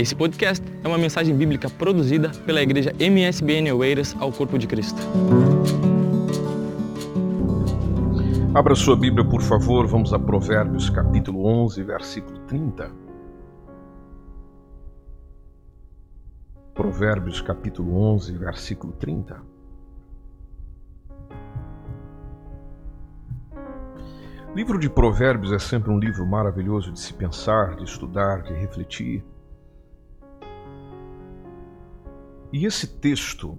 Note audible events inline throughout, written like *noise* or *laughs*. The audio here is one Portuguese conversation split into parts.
Esse podcast é uma mensagem bíblica produzida pela igreja MSBN Oeiras ao Corpo de Cristo. Abra sua Bíblia, por favor, vamos a Provérbios capítulo 11, versículo 30. Provérbios capítulo 11, versículo 30. O livro de Provérbios é sempre um livro maravilhoso de se pensar, de estudar, de refletir. E esse texto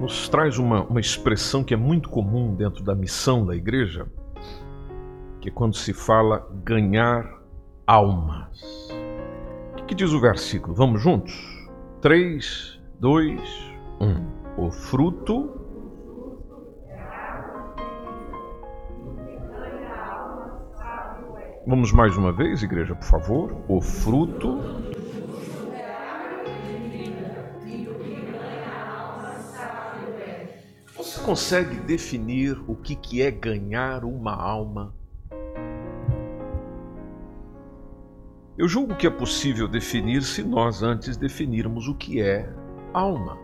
nos traz uma, uma expressão que é muito comum dentro da missão da igreja, que é quando se fala ganhar almas. O que, diz o versículo? Vamos juntos? 3, 2, 1. O fruto Vamos mais uma vez, igreja, por favor. O fruto consegue definir o que, que é ganhar uma alma? Eu julgo que é possível definir se nós antes definirmos o que é alma.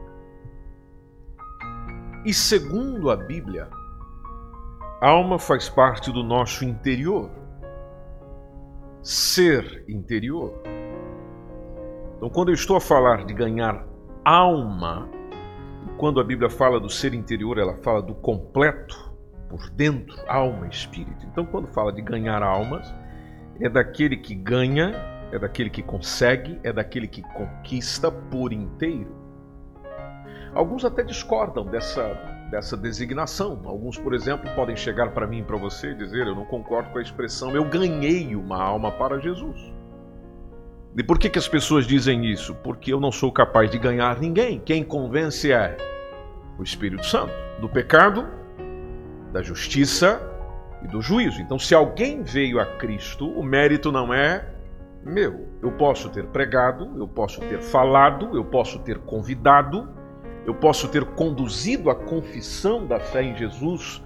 E segundo a Bíblia, alma faz parte do nosso interior, ser interior. Então, quando eu estou a falar de ganhar alma, quando a Bíblia fala do ser interior, ela fala do completo, por dentro, alma, espírito. Então, quando fala de ganhar almas, é daquele que ganha, é daquele que consegue, é daquele que conquista por inteiro. Alguns até discordam dessa, dessa designação. Alguns, por exemplo, podem chegar para mim e para você e dizer: Eu não concordo com a expressão, eu ganhei uma alma para Jesus. E por que, que as pessoas dizem isso? Porque eu não sou capaz de ganhar ninguém. Quem convence é o Espírito Santo do pecado, da justiça e do juízo. Então, se alguém veio a Cristo, o mérito não é meu. Eu posso ter pregado, eu posso ter falado, eu posso ter convidado, eu posso ter conduzido a confissão da fé em Jesus,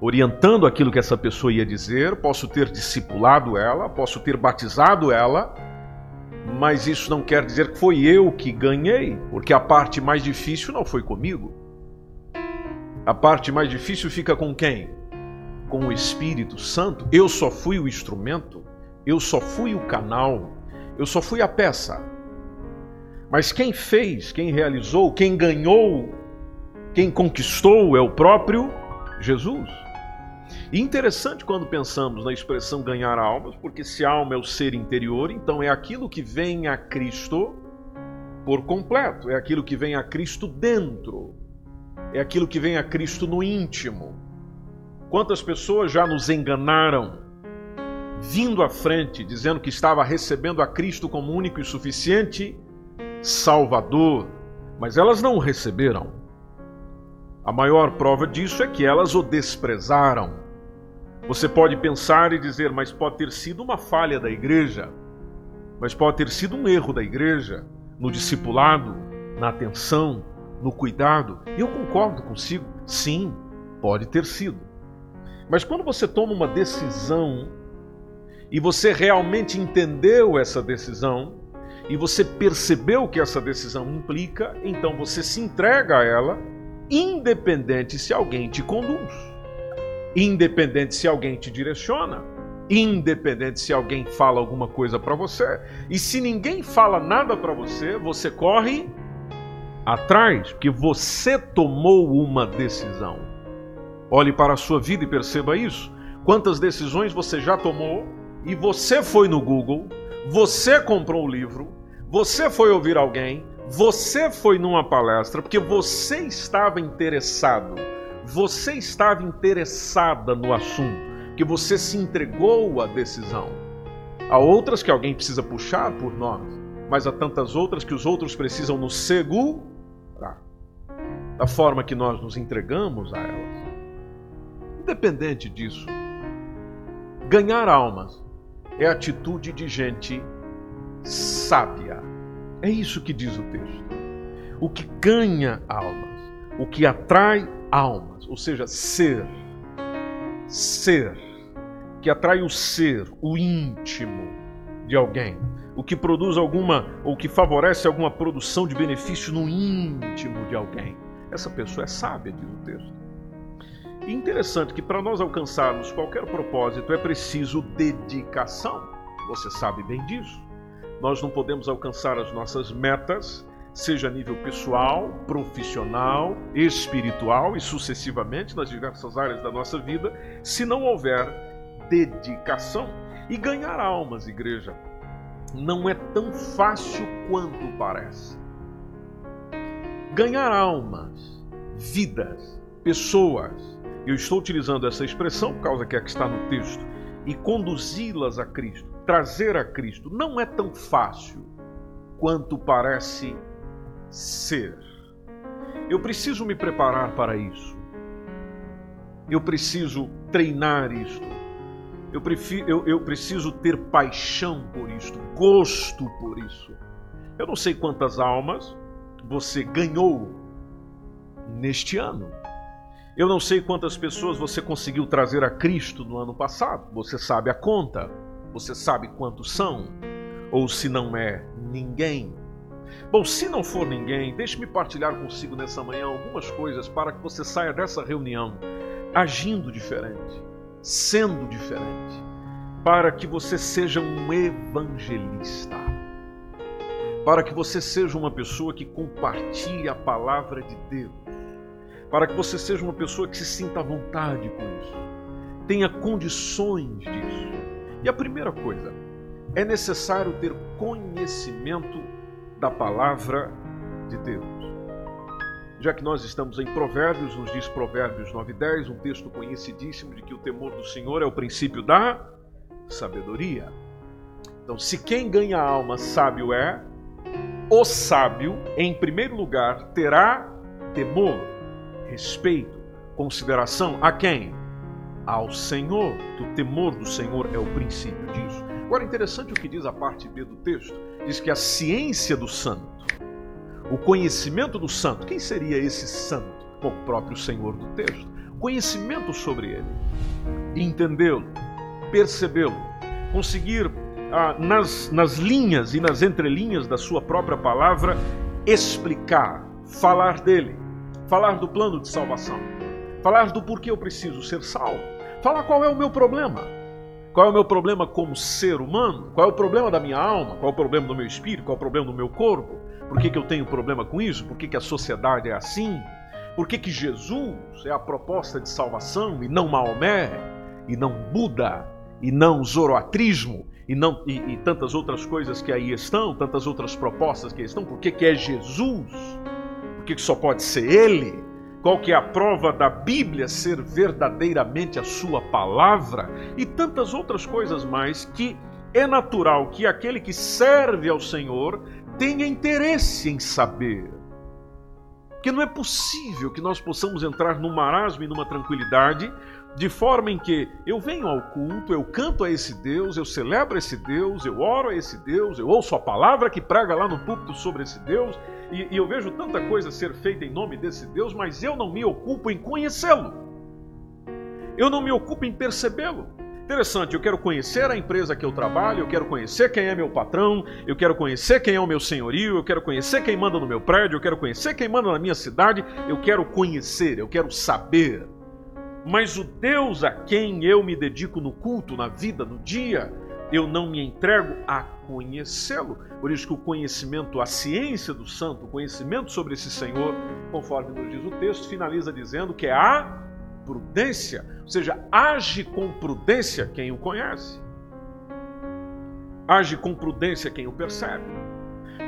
orientando aquilo que essa pessoa ia dizer, posso ter discipulado ela, posso ter batizado ela mas isso não quer dizer que foi eu que ganhei, porque a parte mais difícil não foi comigo. A parte mais difícil fica com quem? Com o Espírito Santo. Eu só fui o instrumento, eu só fui o canal, eu só fui a peça. Mas quem fez, quem realizou, quem ganhou, quem conquistou é o próprio Jesus. E interessante quando pensamos na expressão ganhar almas, porque se alma é o ser interior, então é aquilo que vem a Cristo por completo, é aquilo que vem a Cristo dentro, é aquilo que vem a Cristo no íntimo. Quantas pessoas já nos enganaram, vindo à frente, dizendo que estava recebendo a Cristo como único e suficiente Salvador, mas elas não o receberam. A maior prova disso é que elas o desprezaram. Você pode pensar e dizer, mas pode ter sido uma falha da igreja, mas pode ter sido um erro da igreja no discipulado, na atenção, no cuidado. Eu concordo consigo, sim, pode ter sido. Mas quando você toma uma decisão e você realmente entendeu essa decisão e você percebeu que essa decisão implica, então você se entrega a ela independente se alguém te conduz, independente se alguém te direciona, independente se alguém fala alguma coisa para você. E se ninguém fala nada para você, você corre atrás, porque você tomou uma decisão. Olhe para a sua vida e perceba isso. Quantas decisões você já tomou e você foi no Google, você comprou o livro, você foi ouvir alguém, você foi numa palestra porque você estava interessado, você estava interessada no assunto, que você se entregou à decisão. Há outras que alguém precisa puxar por nós, mas há tantas outras que os outros precisam nos segurar da forma que nós nos entregamos a elas. Independente disso, ganhar almas é atitude de gente sábia é isso que diz o texto. O que ganha almas, o que atrai almas, ou seja, ser. Ser. Que atrai o ser, o íntimo, de alguém, o que produz alguma ou que favorece alguma produção de benefício no íntimo de alguém. Essa pessoa é sábia, diz o texto. E interessante que para nós alcançarmos qualquer propósito é preciso dedicação. Você sabe bem disso. Nós não podemos alcançar as nossas metas, seja a nível pessoal, profissional, espiritual e sucessivamente nas diversas áreas da nossa vida, se não houver dedicação. E ganhar almas, igreja, não é tão fácil quanto parece. Ganhar almas, vidas, pessoas, eu estou utilizando essa expressão por causa que é que está no texto, e conduzi-las a Cristo, trazer a Cristo, não é tão fácil quanto parece ser. Eu preciso me preparar para isso. Eu preciso treinar isto. Eu, prefiro, eu, eu preciso ter paixão por isto, gosto por isso. Eu não sei quantas almas você ganhou neste ano. Eu não sei quantas pessoas você conseguiu trazer a Cristo no ano passado. Você sabe a conta. Você sabe quantos são. Ou se não é ninguém. Bom, se não for ninguém, deixe-me partilhar consigo nessa manhã algumas coisas para que você saia dessa reunião agindo diferente, sendo diferente, para que você seja um evangelista, para que você seja uma pessoa que compartilhe a palavra de Deus, para que você seja uma pessoa que se sinta à vontade com isso, tenha condições disso. E a primeira coisa, é necessário ter conhecimento da palavra de Deus. Já que nós estamos em Provérbios, nos diz Provérbios 9 e 10, um texto conhecidíssimo de que o temor do Senhor é o princípio da sabedoria. Então, se quem ganha a alma sábio é, o sábio, em primeiro lugar, terá temor, respeito, consideração a quem? Ao Senhor. O temor do Senhor é o princípio disso. Agora, interessante o que diz a parte B do texto diz que a ciência do santo, o conhecimento do santo, quem seria esse santo? o próprio Senhor do texto. Conhecimento sobre ele, entendê-lo, percebê-lo, conseguir ah, nas, nas linhas e nas entrelinhas da sua própria palavra explicar, falar dele, falar do plano de salvação, falar do porquê eu preciso ser salvo, falar qual é o meu problema qual é o meu problema como ser humano? Qual é o problema da minha alma? Qual é o problema do meu espírito? Qual é o problema do meu corpo? Por que, que eu tenho problema com isso? Por que, que a sociedade é assim? Por que, que Jesus é a proposta de salvação e não Maomé, e não Buda, e não Zoroatrismo, e, não, e, e tantas outras coisas que aí estão, tantas outras propostas que aí estão? Por que, que é Jesus? Por que, que só pode ser Ele? Qual que é a prova da Bíblia ser verdadeiramente a sua palavra e tantas outras coisas mais que é natural que aquele que serve ao Senhor tenha interesse em saber. Porque não é possível que nós possamos entrar num marasmo e numa tranquilidade de forma em que eu venho ao culto, eu canto a esse Deus, eu celebro esse Deus, eu oro a esse Deus, eu ouço a palavra que prega lá no púlpito sobre esse Deus, e, e eu vejo tanta coisa ser feita em nome desse Deus, mas eu não me ocupo em conhecê-lo. Eu não me ocupo em percebê-lo. Interessante, eu quero conhecer a empresa que eu trabalho, eu quero conhecer quem é meu patrão, eu quero conhecer quem é o meu senhorio, eu quero conhecer quem manda no meu prédio, eu quero conhecer quem manda na minha cidade, eu quero conhecer, eu quero saber. Mas o Deus a quem eu me dedico no culto, na vida, no dia, eu não me entrego a conhecê-lo. Por isso que o conhecimento, a ciência do santo, o conhecimento sobre esse Senhor, conforme nos diz o texto, finaliza dizendo que é a prudência, ou seja, age com prudência quem o conhece. Age com prudência quem o percebe.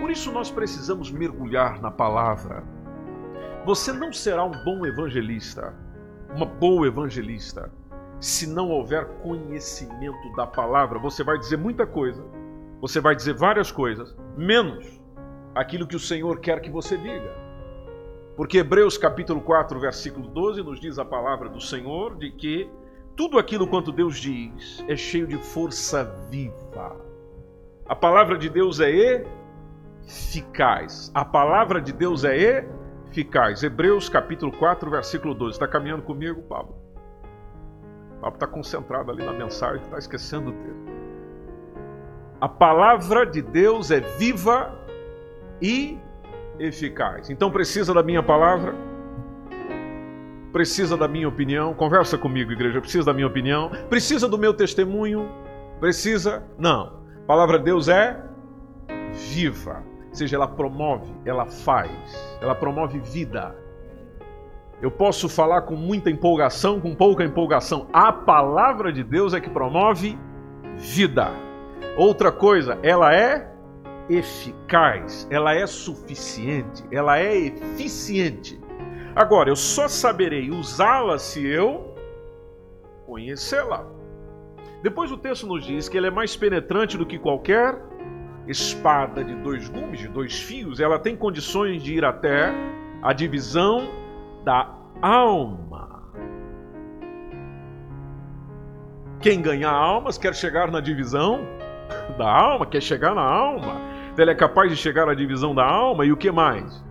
Por isso nós precisamos mergulhar na palavra. Você não será um bom evangelista, uma boa evangelista, se não houver conhecimento da palavra. Você vai dizer muita coisa, você vai dizer várias coisas, menos aquilo que o Senhor quer que você diga. Porque Hebreus capítulo 4, versículo 12 nos diz a palavra do Senhor de que tudo aquilo quanto Deus diz é cheio de força viva. A palavra de Deus é eficaz. A palavra de Deus é eficaz. Hebreus capítulo 4, versículo 12. Está caminhando comigo, Pablo? Pablo está concentrado ali na mensagem, está esquecendo o texto. A palavra de Deus é viva e eficaz. Então precisa da minha palavra? Precisa da minha opinião? Conversa comigo, igreja. Precisa da minha opinião? Precisa do meu testemunho? Precisa? Não. A palavra de Deus é viva. Ou seja, ela promove, ela faz, ela promove vida. Eu posso falar com muita empolgação, com pouca empolgação. A palavra de Deus é que promove vida. Outra coisa, ela é eficaz, ela é suficiente, ela é eficiente. Agora, eu só saberei usá-la se eu conhecê-la. Depois o texto nos diz que ela é mais penetrante do que qualquer espada de dois gumes, de dois fios. Ela tem condições de ir até a divisão da alma. Quem ganha almas quer chegar na divisão da alma, quer chegar na alma. Ela é capaz de chegar à divisão da alma e o que mais?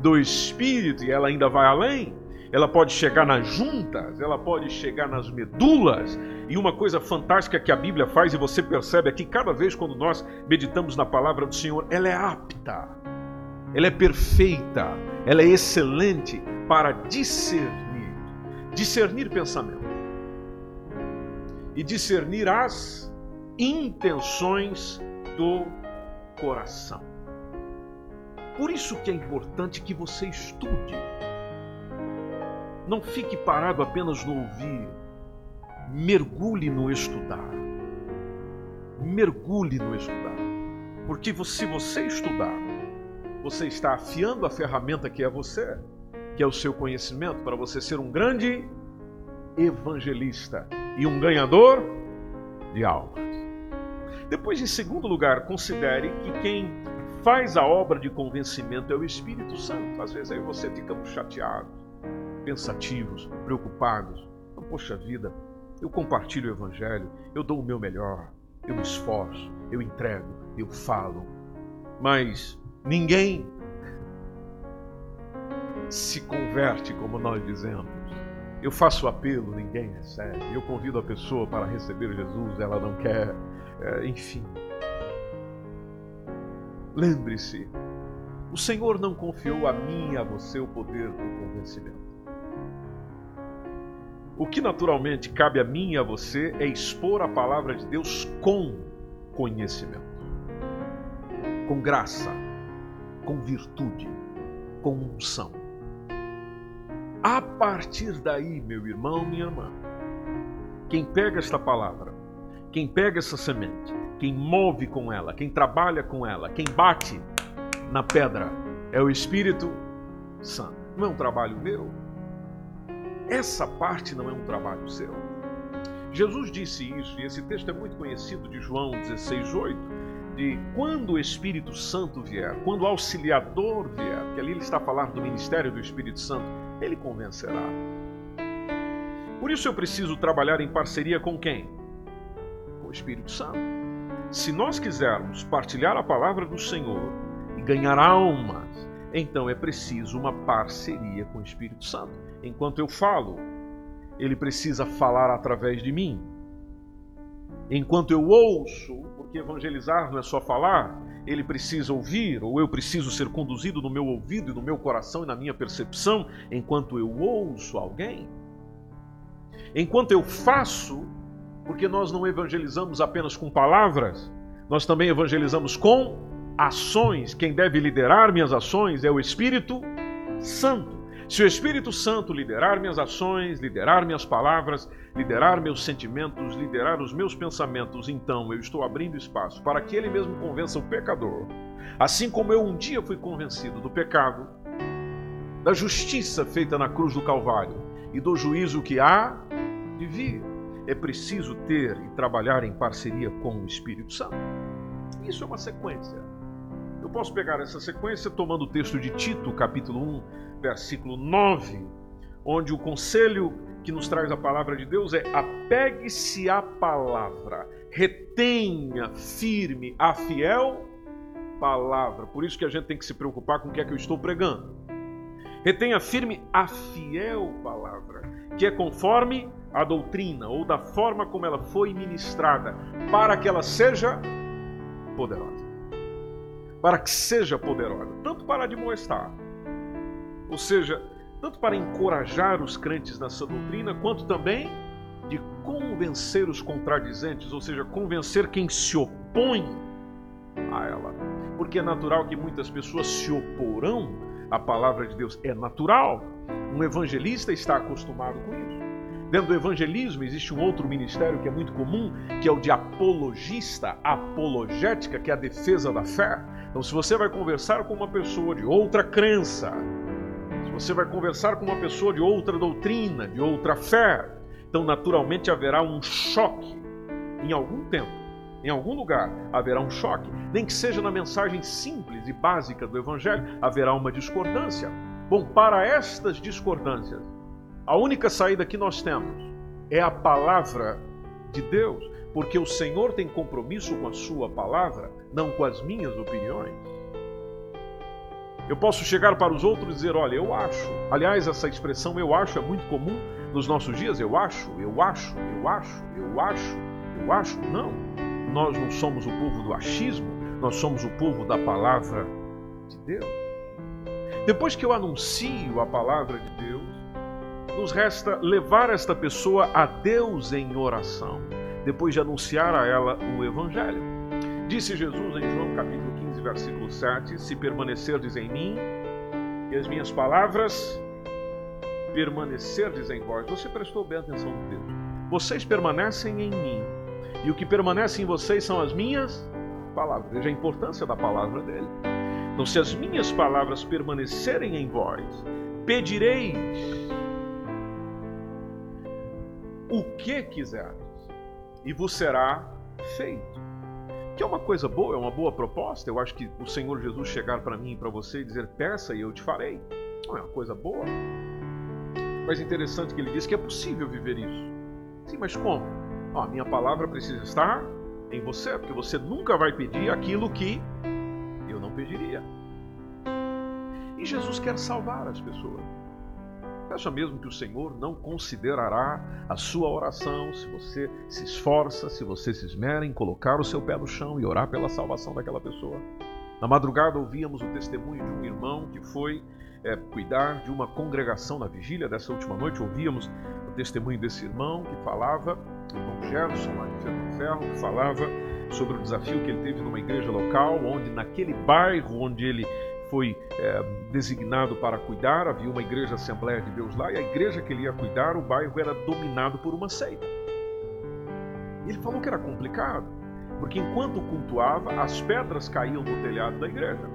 Do espírito, e ela ainda vai além. Ela pode chegar nas juntas, ela pode chegar nas medulas. E uma coisa fantástica que a Bíblia faz, e você percebe aqui cada vez quando nós meditamos na palavra do Senhor, ela é apta, ela é perfeita, ela é excelente para discernir discernir pensamento e discernir as intenções do coração. Por isso que é importante que você estude. Não fique parado apenas no ouvir. Mergulhe no estudar. Mergulhe no estudar. Porque se você estudar, você está afiando a ferramenta que é você, que é o seu conhecimento, para você ser um grande evangelista e um ganhador de almas. Depois, em segundo lugar, considere que quem faz a obra de convencimento é o Espírito Santo. Às vezes aí você ficamos chateados, pensativos, preocupados. Poxa vida, eu compartilho o Evangelho, eu dou o meu melhor, eu me esforço, eu entrego, eu falo. Mas ninguém se converte, como nós dizemos. Eu faço apelo, ninguém recebe. Eu convido a pessoa para receber Jesus, ela não quer. É, enfim. Lembre-se, o Senhor não confiou a mim e a você o poder do convencimento. O que naturalmente cabe a mim e a você é expor a palavra de Deus com conhecimento, com graça, com virtude, com unção. A partir daí, meu irmão, minha irmã, quem pega esta palavra, quem pega essa semente, quem move com ela, quem trabalha com ela, quem bate na pedra, é o Espírito Santo. Não é um trabalho meu. Essa parte não é um trabalho seu. Jesus disse isso, e esse texto é muito conhecido de João 16,8, de quando o Espírito Santo vier, quando o auxiliador vier, que ali ele está falando do ministério do Espírito Santo, ele convencerá. Por isso eu preciso trabalhar em parceria com quem? Com o Espírito Santo. Se nós quisermos partilhar a palavra do Senhor e ganhar almas, então é preciso uma parceria com o Espírito Santo. Enquanto eu falo, ele precisa falar através de mim. Enquanto eu ouço, porque evangelizar não é só falar, ele precisa ouvir, ou eu preciso ser conduzido no meu ouvido e no meu coração e na minha percepção, enquanto eu ouço alguém. Enquanto eu faço, porque nós não evangelizamos apenas com palavras, nós também evangelizamos com ações. Quem deve liderar minhas ações é o Espírito Santo. Se o Espírito Santo liderar minhas ações, liderar minhas palavras, liderar meus sentimentos, liderar os meus pensamentos, então eu estou abrindo espaço para que ele mesmo convença o pecador. Assim como eu um dia fui convencido do pecado, da justiça feita na cruz do Calvário e do juízo que há de vir. É preciso ter e trabalhar em parceria com o Espírito Santo. Isso é uma sequência. Eu posso pegar essa sequência tomando o texto de Tito, capítulo 1, versículo 9, onde o conselho que nos traz a palavra de Deus é: apegue-se à palavra, retenha firme a fiel palavra. Por isso que a gente tem que se preocupar com o que é que eu estou pregando. Retenha firme a fiel palavra, que é conforme a doutrina ou da forma como ela foi ministrada, para que ela seja poderosa. Para que seja poderosa, tanto para admoestar, ou seja, tanto para encorajar os crentes nessa doutrina, quanto também de convencer os contradizentes, ou seja, convencer quem se opõe a ela. Porque é natural que muitas pessoas se oporão à palavra de Deus. É natural. Um evangelista está acostumado com isso. Dentro do evangelismo existe um outro ministério que é muito comum, que é o de apologista, apologética, que é a defesa da fé. Então, se você vai conversar com uma pessoa de outra crença, se você vai conversar com uma pessoa de outra doutrina, de outra fé, então naturalmente haverá um choque em algum tempo, em algum lugar haverá um choque, nem que seja na mensagem simples e básica do evangelho, haverá uma discordância. Bom, para estas discordâncias, a única saída que nós temos é a palavra de Deus, porque o Senhor tem compromisso com a sua palavra, não com as minhas opiniões. Eu posso chegar para os outros e dizer: Olha, eu acho. Aliás, essa expressão eu acho é muito comum nos nossos dias. Eu acho, eu acho, eu acho, eu acho, eu acho. Não. Nós não somos o povo do achismo, nós somos o povo da palavra de Deus. Depois que eu anuncio a palavra de Deus, nos resta levar esta pessoa a Deus em oração, depois de anunciar a ela o Evangelho. Disse Jesus em João capítulo 15, versículo 7: Se permanecerdes em mim e as minhas palavras permanecerdes em vós. Você prestou bem atenção no texto. Vocês permanecem em mim e o que permanece em vocês são as minhas palavras. Veja a importância da palavra dele. Então, se as minhas palavras permanecerem em vós, pedireis o que quiserdes, e vos será feito. Que é uma coisa boa, é uma boa proposta. Eu acho que o Senhor Jesus chegar para mim e para você e dizer: peça e eu te farei. Não é uma coisa boa. Mas interessante que ele diz que é possível viver isso. Sim, mas como? a minha palavra precisa estar em você, porque você nunca vai pedir aquilo que eu não pediria. E Jesus quer salvar as pessoas. Acha mesmo que o Senhor não considerará a sua oração se você se esforça, se você se esmera em colocar o seu pé no chão e orar pela salvação daquela pessoa? Na madrugada ouvíamos o testemunho de um irmão que foi é, cuidar de uma congregação na vigília dessa última noite. Ouvíamos o testemunho desse irmão que falava, o irmão Gerson, lá de Ferro, Ferro, que falava sobre o desafio que ele teve numa igreja local, onde naquele bairro onde ele foi é, designado para cuidar, havia uma igreja Assembleia de Deus lá, e a igreja que ele ia cuidar, o bairro era dominado por uma seita. Ele falou que era complicado, porque enquanto cultuava, as pedras caíam no telhado da igreja.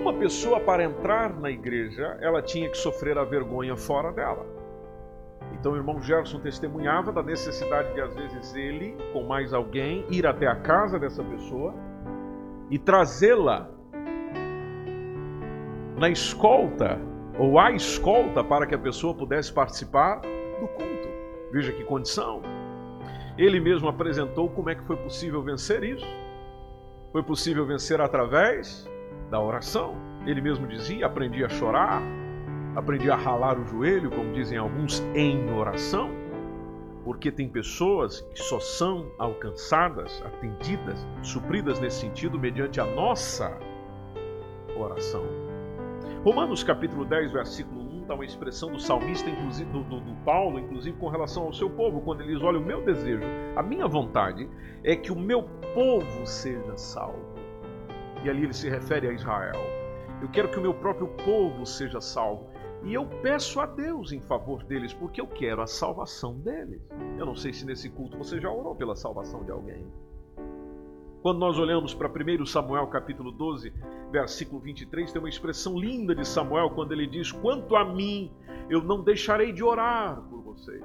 Uma pessoa, para entrar na igreja, ela tinha que sofrer a vergonha fora dela. Então o irmão Gerson testemunhava da necessidade de, às vezes, ele, com mais alguém, ir até a casa dessa pessoa e trazê-la na escolta ou a escolta para que a pessoa pudesse participar do culto. Veja que condição. Ele mesmo apresentou como é que foi possível vencer isso. Foi possível vencer através da oração. Ele mesmo dizia: aprendi a chorar, aprendi a ralar o joelho, como dizem alguns, em oração. Porque tem pessoas que só são alcançadas, atendidas, supridas nesse sentido mediante a nossa oração. Romanos capítulo 10, versículo 1, está uma expressão do salmista, inclusive do, do, do, Paulo, inclusive com relação ao seu povo, quando ele diz: Olha, o meu desejo, a minha vontade é que o meu povo seja salvo. E ali ele se refere a Israel. Eu quero que o meu próprio povo seja salvo. E eu peço a Deus em favor deles, porque eu quero a salvação deles. Eu não sei se nesse culto você já orou pela salvação de alguém. Quando nós olhamos para 1 Samuel capítulo 12, versículo 23, tem uma expressão linda de Samuel quando ele diz: Quanto a mim, eu não deixarei de orar por vocês.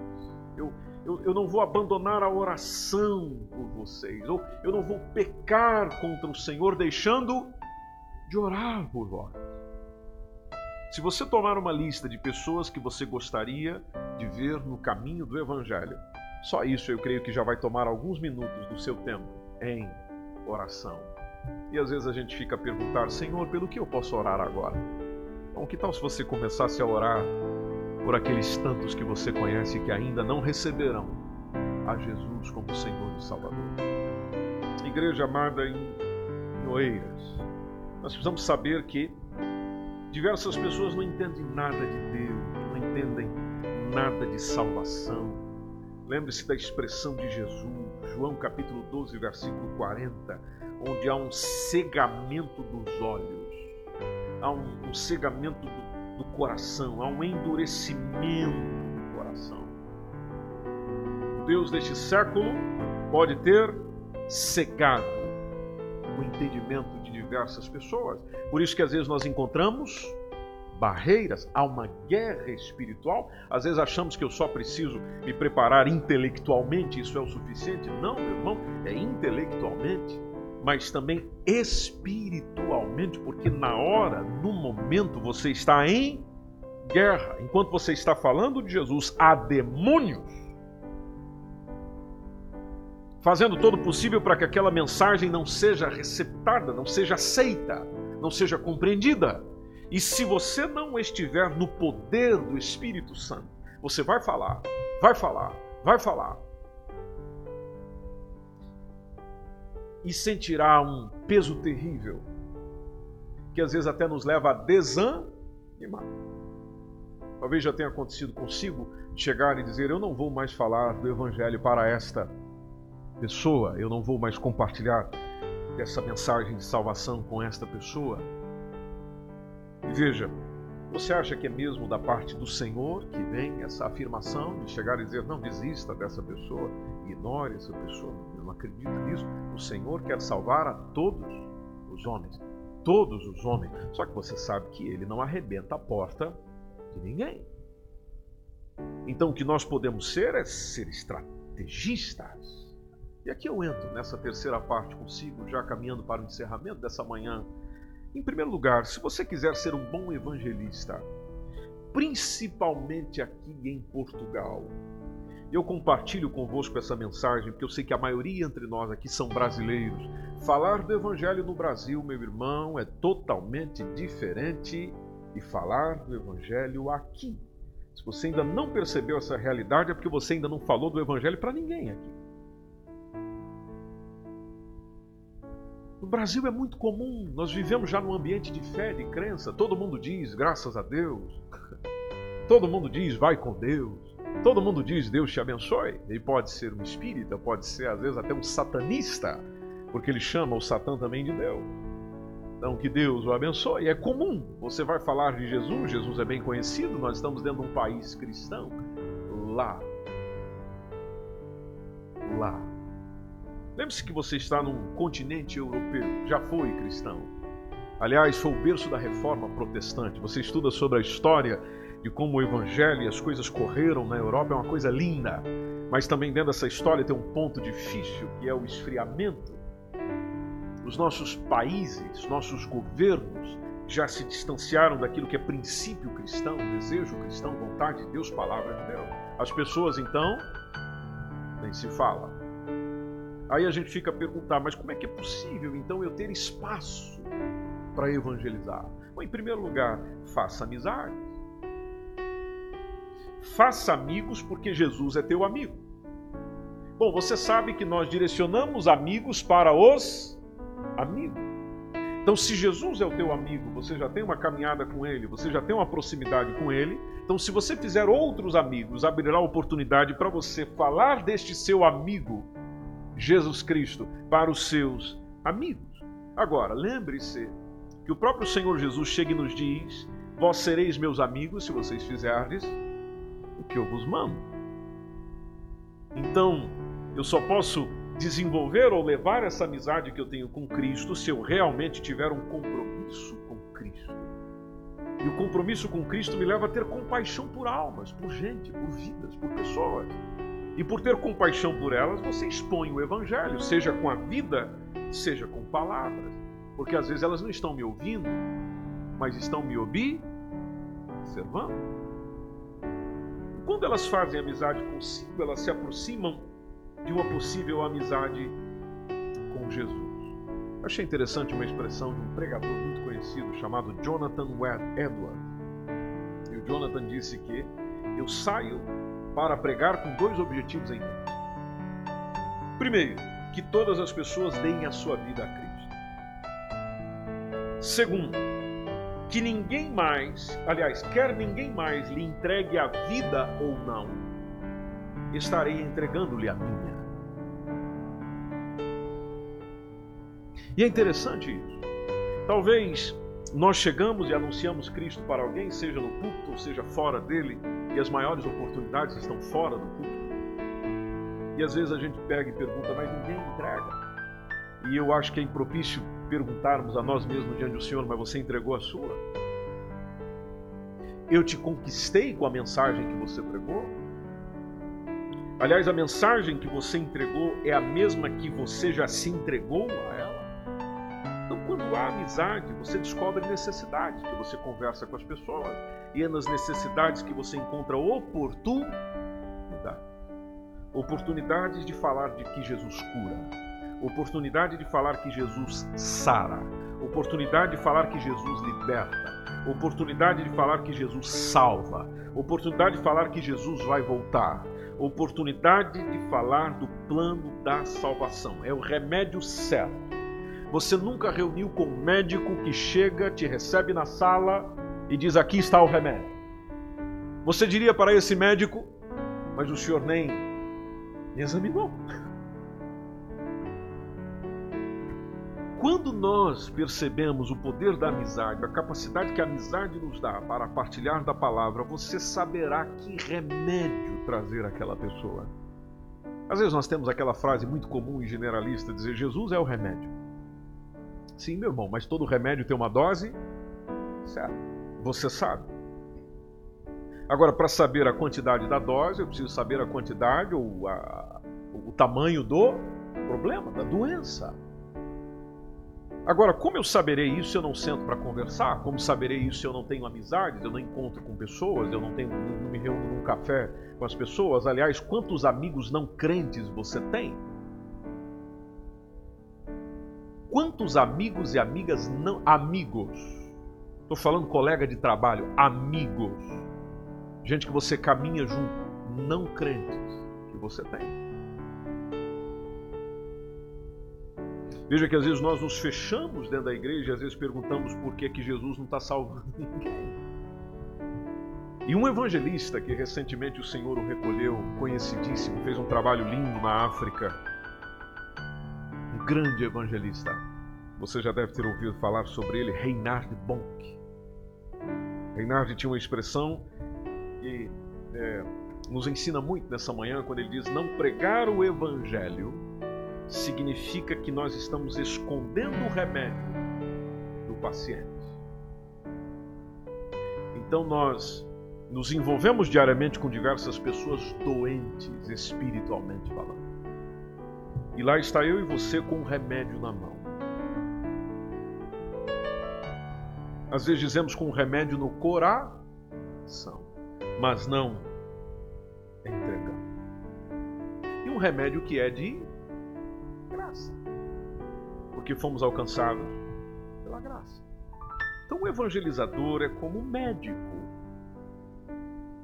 Eu, eu, eu não vou abandonar a oração por vocês. Ou eu não vou pecar contra o Senhor deixando de orar por vós. Se você tomar uma lista de pessoas que você gostaria de ver no caminho do Evangelho, só isso eu creio que já vai tomar alguns minutos do seu tempo em oração. E às vezes a gente fica a perguntar, Senhor, pelo que eu posso orar agora? Bom, que tal se você começasse a orar por aqueles tantos que você conhece que ainda não receberão a Jesus como Senhor e Salvador? igreja amada em Oeiras, nós precisamos saber que diversas pessoas não entendem nada de Deus, não entendem nada de salvação. Lembre-se da expressão de Jesus, João capítulo 12, versículo 40, onde há um cegamento dos olhos, há um, um cegamento do, do coração, há um endurecimento do coração. O Deus deste século pode ter cegado o entendimento de diversas pessoas. Por isso que às vezes nós encontramos barreiras, há uma guerra espiritual. Às vezes achamos que eu só preciso me preparar intelectualmente, isso é o suficiente. Não, meu irmão, é intelectualmente, mas também espiritualmente, porque na hora, no momento, você está em guerra. Enquanto você está falando de Jesus, há demônios fazendo todo o possível para que aquela mensagem não seja receptada, não seja aceita, não seja compreendida. E se você não estiver no poder do Espírito Santo, você vai falar, vai falar, vai falar. E sentirá um peso terrível, que às vezes até nos leva a desanimar. Talvez já tenha acontecido consigo chegar e dizer: Eu não vou mais falar do Evangelho para esta pessoa, eu não vou mais compartilhar essa mensagem de salvação com esta pessoa e veja, você acha que é mesmo da parte do Senhor que vem essa afirmação de chegar e dizer, não desista dessa pessoa, ignore essa pessoa, eu não acredito nisso. O Senhor quer salvar a todos os homens, todos os homens. Só que você sabe que ele não arrebenta a porta de ninguém. Então o que nós podemos ser é ser estrategistas. E aqui eu entro nessa terceira parte consigo, já caminhando para o encerramento dessa manhã em primeiro lugar, se você quiser ser um bom evangelista, principalmente aqui em Portugal, eu compartilho convosco essa mensagem porque eu sei que a maioria entre nós aqui são brasileiros. Falar do Evangelho no Brasil, meu irmão, é totalmente diferente de falar do Evangelho aqui. Se você ainda não percebeu essa realidade, é porque você ainda não falou do Evangelho para ninguém aqui. No Brasil é muito comum, nós vivemos já num ambiente de fé, de crença. Todo mundo diz, graças a Deus. *laughs* Todo mundo diz, vai com Deus. Todo mundo diz, Deus te abençoe. Ele pode ser um espírita, pode ser às vezes até um satanista, porque ele chama o Satã também de Deus. Então, que Deus o abençoe. É comum. Você vai falar de Jesus, Jesus é bem conhecido, nós estamos dentro de um país cristão. Lá. Lá Lembre-se que você está num continente europeu, já foi cristão. Aliás, foi o berço da reforma protestante. Você estuda sobre a história de como o evangelho e as coisas correram na Europa, é uma coisa linda. Mas também dentro dessa história tem um ponto difícil, que é o esfriamento. Os nossos países, nossos governos já se distanciaram daquilo que é princípio cristão, desejo cristão, vontade de Deus, palavra de Deus. As pessoas então nem se fala. Aí a gente fica a perguntar, mas como é que é possível então eu ter espaço para evangelizar? Bom, em primeiro lugar, faça amizades. Faça amigos porque Jesus é teu amigo. Bom, você sabe que nós direcionamos amigos para os amigos. Então, se Jesus é o teu amigo, você já tem uma caminhada com ele, você já tem uma proximidade com ele. Então, se você fizer outros amigos, abrirá oportunidade para você falar deste seu amigo Jesus Cristo para os seus amigos. Agora, lembre-se que o próprio Senhor Jesus chega e nos diz: Vós sereis meus amigos se vocês fizerdes o que eu vos mando. Então, eu só posso desenvolver ou levar essa amizade que eu tenho com Cristo se eu realmente tiver um compromisso com Cristo. E o compromisso com Cristo me leva a ter compaixão por almas, por gente, por vidas, por pessoas. E por ter compaixão por elas, você expõe o Evangelho, seja com a vida, seja com palavras. Porque às vezes elas não estão me ouvindo, mas estão me observando. Quando elas fazem amizade consigo, elas se aproximam de uma possível amizade com Jesus. achei interessante uma expressão de um pregador muito conhecido chamado Jonathan Edwards. E o Jonathan disse que eu saio para pregar com dois objetivos em mente. Primeiro, que todas as pessoas deem a sua vida a Cristo. Segundo, que ninguém mais, aliás, quer ninguém mais lhe entregue a vida ou não, estarei entregando-lhe a minha. E é interessante isso. Talvez nós chegamos e anunciamos Cristo para alguém, seja no culto ou seja fora dele, as maiores oportunidades estão fora do culto. E às vezes a gente pega e pergunta, mas ninguém entrega. E eu acho que é impropício perguntarmos a nós mesmos diante do Senhor, mas você entregou a sua? Eu te conquistei com a mensagem que você pregou? Aliás, a mensagem que você entregou é a mesma que você já se entregou a ela? Quando há amizade, você descobre necessidades, que você conversa com as pessoas, e é nas necessidades que você encontra oportunidade. Oportunidades de falar de que Jesus cura, oportunidade de falar que Jesus sara, oportunidade de falar que Jesus liberta, oportunidade de falar que Jesus salva, oportunidade de falar que Jesus vai voltar, oportunidade de falar do plano da salvação. É o remédio certo. Você nunca reuniu com um médico que chega, te recebe na sala e diz: Aqui está o remédio. Você diria para esse médico: Mas o senhor nem me examinou. Quando nós percebemos o poder da amizade, a capacidade que a amizade nos dá para partilhar da palavra, você saberá que remédio trazer àquela pessoa. Às vezes nós temos aquela frase muito comum e generalista dizer Jesus é o remédio. Sim, meu irmão, mas todo remédio tem uma dose certo? Você sabe. Agora, para saber a quantidade da dose, eu preciso saber a quantidade ou a, o tamanho do problema, da doença. Agora, como eu saberei isso se eu não sento para conversar? Como saberei isso se eu não tenho amizades, eu não encontro com pessoas, eu não, tenho, não me reúno num café com as pessoas? Aliás, quantos amigos não crentes você tem? Quantos amigos e amigas não amigos? Estou falando colega de trabalho, amigos. Gente que você caminha junto, não crentes que você tem. Veja que às vezes nós nos fechamos dentro da igreja e às vezes perguntamos por que, que Jesus não está salvando *laughs* ninguém. E um evangelista que recentemente o Senhor o recolheu, conhecidíssimo, fez um trabalho lindo na África, um grande evangelista. Você já deve ter ouvido falar sobre ele, Reinhard Bonk. Reinhard tinha uma expressão que é, nos ensina muito nessa manhã quando ele diz: não pregar o evangelho significa que nós estamos escondendo o remédio do paciente. Então nós nos envolvemos diariamente com diversas pessoas doentes espiritualmente falando. E lá está eu e você com um remédio na mão. Às vezes dizemos com um remédio no coração, mas não entregamos. E um remédio que é de graça. Porque fomos alcançados pela graça. Então o evangelizador é como um médico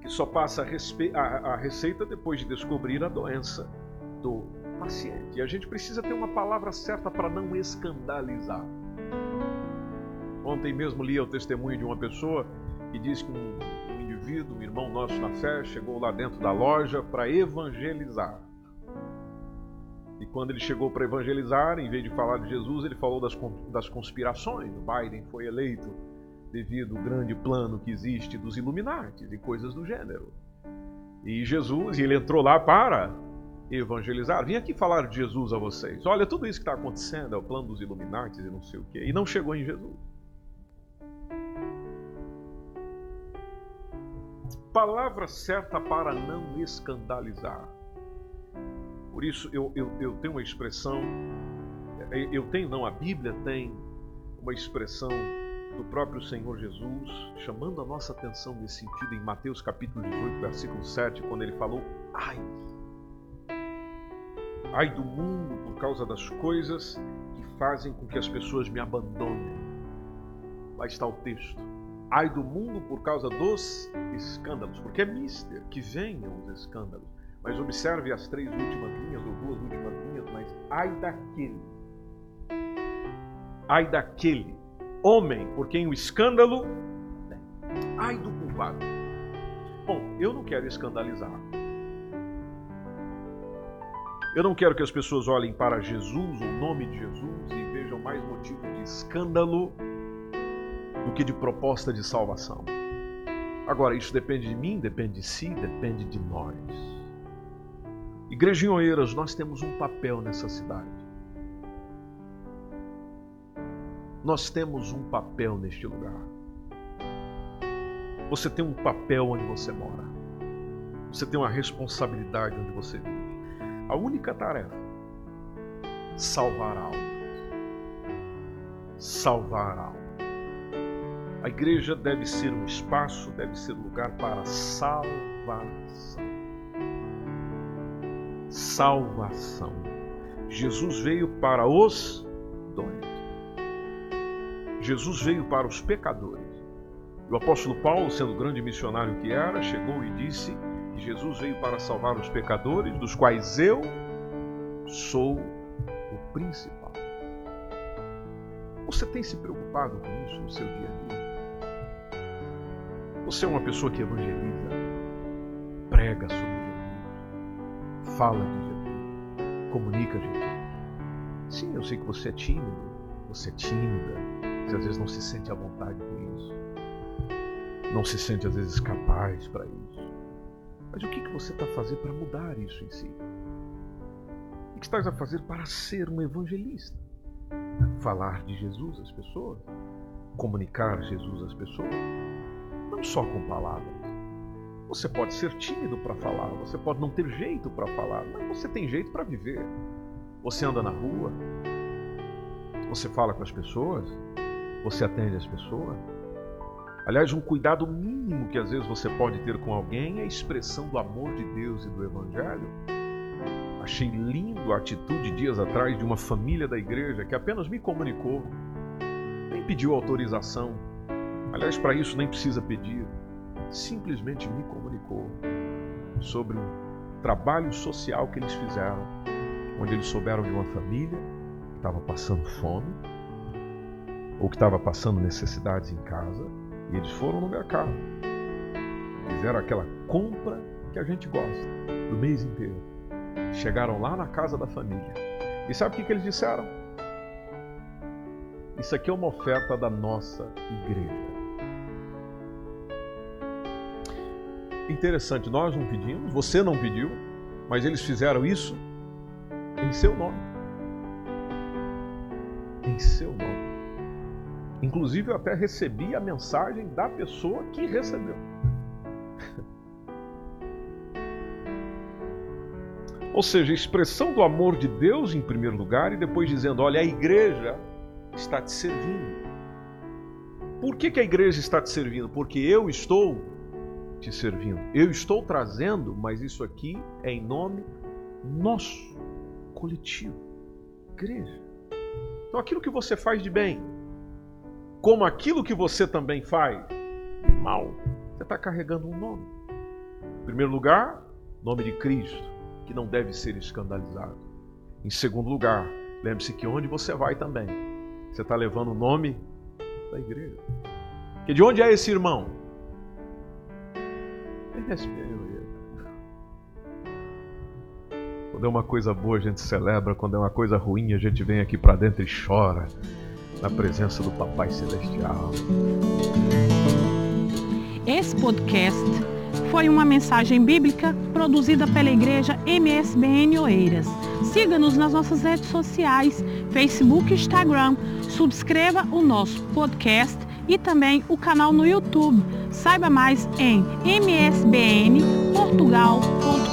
que só passa a, a, a receita depois de descobrir a doença do paciente. E a gente precisa ter uma palavra certa para não escandalizar. Ontem mesmo li o testemunho de uma pessoa que diz que um, um indivíduo, um irmão nosso na fé, chegou lá dentro da loja para evangelizar. E quando ele chegou para evangelizar, em vez de falar de Jesus, ele falou das, das conspirações. O Biden foi eleito devido ao grande plano que existe dos Illuminati e coisas do gênero. E Jesus, e ele entrou lá para evangelizar. Vim aqui falar de Jesus a vocês. Olha, tudo isso que está acontecendo é o plano dos Illuminati e não sei o quê. E não chegou em Jesus. Palavra certa para não escandalizar. Por isso eu, eu, eu tenho uma expressão, eu tenho, não, a Bíblia tem uma expressão do próprio Senhor Jesus, chamando a nossa atenção nesse sentido em Mateus capítulo 18, versículo 7, quando ele falou: Ai, ai do mundo por causa das coisas que fazem com que as pessoas me abandonem. Lá está o texto. Ai do mundo por causa dos escândalos, porque é mister que venham os escândalos. Mas observe as três últimas linhas, ou duas últimas linhas, mas ai daquele. Ai daquele homem por quem o escândalo. Ai do culpado. Bom, eu não quero escandalizar. Eu não quero que as pessoas olhem para Jesus, o nome de Jesus, e vejam mais motivo de escândalo do que de proposta de salvação. Agora, isso depende de mim, depende de si, depende de nós. Igreja em Oeiras, nós temos um papel nessa cidade. Nós temos um papel neste lugar. Você tem um papel onde você mora. Você tem uma responsabilidade onde você vive. A única tarefa: salvar almas. Salvar almas. A igreja deve ser um espaço, deve ser um lugar para salvação. Salvação. Jesus veio para os doentes. Jesus veio para os pecadores. O apóstolo Paulo, sendo grande missionário que era, chegou e disse que Jesus veio para salvar os pecadores, dos quais eu sou o principal. Você tem se preocupado com isso no seu dia a dia? Você é uma pessoa que evangeliza, prega sobre Jesus, fala de Jesus, comunica Jesus. Sim, eu sei que você é tímido, você é tímida, você às vezes não se sente à vontade com isso, não se sente às vezes capaz para isso. Mas o que, que você está fazendo para mudar isso em si? O que estás a fazer para ser um evangelista? Falar de Jesus às pessoas? Comunicar Jesus às pessoas? Não só com palavras. Você pode ser tímido para falar, você pode não ter jeito para falar, mas você tem jeito para viver. Você anda na rua, você fala com as pessoas, você atende as pessoas. Aliás, um cuidado mínimo que às vezes você pode ter com alguém é a expressão do amor de Deus e do Evangelho. Achei lindo a atitude dias atrás de uma família da igreja que apenas me comunicou, nem pediu autorização. Aliás, para isso nem precisa pedir, simplesmente me comunicou sobre um trabalho social que eles fizeram, onde eles souberam de uma família que estava passando fome ou que estava passando necessidades em casa e eles foram no mercado. Fizeram aquela compra que a gente gosta do mês inteiro. Chegaram lá na casa da família. E sabe o que, que eles disseram? Isso aqui é uma oferta da nossa igreja. Interessante, nós não pedimos, você não pediu, mas eles fizeram isso em seu nome. Em seu nome. Inclusive, eu até recebi a mensagem da pessoa que recebeu. *laughs* Ou seja, expressão do amor de Deus em primeiro lugar e depois dizendo: olha, a igreja está te servindo. Por que, que a igreja está te servindo? Porque eu estou te servindo. Eu estou trazendo, mas isso aqui é em nome nosso, coletivo, igreja. Então aquilo que você faz de bem, como aquilo que você também faz de mal, você está carregando um nome. Em primeiro lugar, nome de Cristo, que não deve ser escandalizado. Em segundo lugar, lembre-se que onde você vai também, você está levando o nome da igreja. Que de onde é esse irmão? Quando é uma coisa boa, a gente celebra. Quando é uma coisa ruim, a gente vem aqui para dentro e chora na presença do Papai Celestial. Esse podcast foi uma mensagem bíblica produzida pela igreja MSBN Oeiras. Siga-nos nas nossas redes sociais, Facebook e Instagram. Subscreva o nosso podcast e também o canal no YouTube. Saiba mais em msbnportugal.com